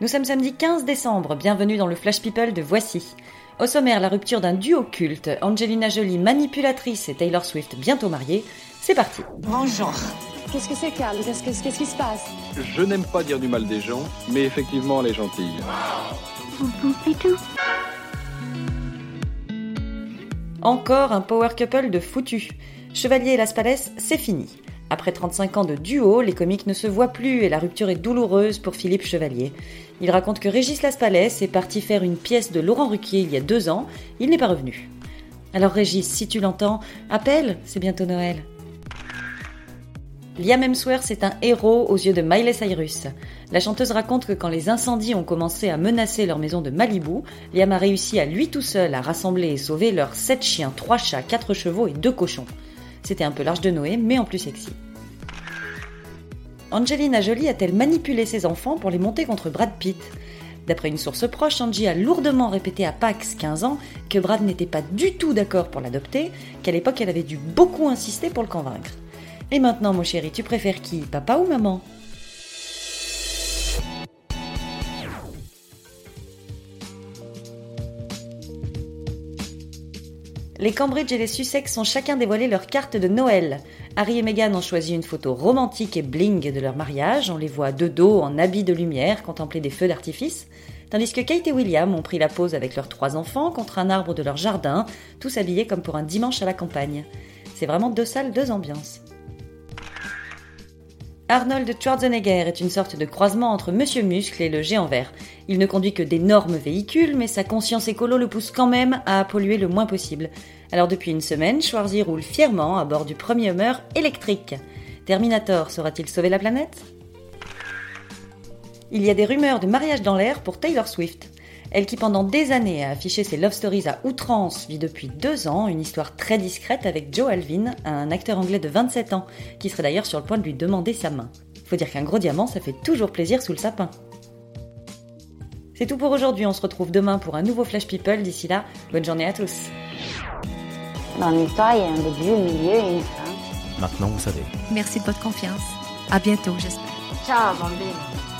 Nous sommes samedi 15 décembre, bienvenue dans le Flash People de Voici. Au sommaire, la rupture d'un duo culte, Angelina Jolie manipulatrice et Taylor Swift bientôt mariés. C'est parti. Bonjour. Qu'est-ce que c'est, Carl Qu'est-ce que- qu'est-ce qui se passe? Je n'aime pas dire du mal des gens, mais effectivement, elle est gentille. Encore un power couple de foutu. Chevalier et Las Palais, c'est fini. Après 35 ans de duo, les comiques ne se voient plus et la rupture est douloureuse pour Philippe Chevalier. Il raconte que Régis Las Palais est parti faire une pièce de Laurent Ruquier il y a deux ans, il n'est pas revenu. Alors Régis, si tu l'entends, appelle, c'est bientôt Noël. Liam Hemsworth est un héros aux yeux de Miley Cyrus. La chanteuse raconte que quand les incendies ont commencé à menacer leur maison de Malibu, Liam a réussi à lui tout seul à rassembler et sauver leurs 7 chiens, 3 chats, 4 chevaux et 2 cochons. C'était un peu l'âge de Noé, mais en plus sexy. Angelina Jolie a-t-elle manipulé ses enfants pour les monter contre Brad Pitt? D'après une source proche, Angie a lourdement répété à Pax, 15 ans, que Brad n'était pas du tout d'accord pour l'adopter, qu'à l'époque elle avait dû beaucoup insister pour le convaincre. Et maintenant, mon chéri, tu préfères qui Papa ou maman? Les Cambridge et les Sussex ont chacun dévoilé leur carte de Noël. Harry et Meghan ont choisi une photo romantique et bling de leur mariage. On les voit de dos, en habits de lumière, contempler des feux d'artifice. Tandis que Kate et William ont pris la pose avec leurs trois enfants contre un arbre de leur jardin, tous habillés comme pour un dimanche à la campagne. C'est vraiment deux salles, deux ambiances. Arnold Schwarzenegger est une sorte de croisement entre Monsieur Muscle et le géant vert. Il ne conduit que d'énormes véhicules, mais sa conscience écolo le pousse quand même à polluer le moins possible. Alors depuis une semaine, Schwarzy roule fièrement à bord du premier Hummer électrique. Terminator saura-t-il sauver la planète? Il y a des rumeurs de mariage dans l'air pour Taylor Swift. Elle qui pendant des années a affiché ses love stories à outrance vit depuis deux ans une histoire très discrète avec Joe Alvin, un acteur anglais de 27 ans, qui serait d'ailleurs sur le point de lui demander sa main. Faut dire qu'un gros diamant, ça fait toujours plaisir sous le sapin. C'est tout pour aujourd'hui, on se retrouve demain pour un nouveau Flash People. D'ici là, bonne journée à tous. Dans l'histoire, il y a un début, un milieu et une fin. Maintenant, vous savez. Merci de votre confiance. À bientôt, j'espère. Ciao, bambine.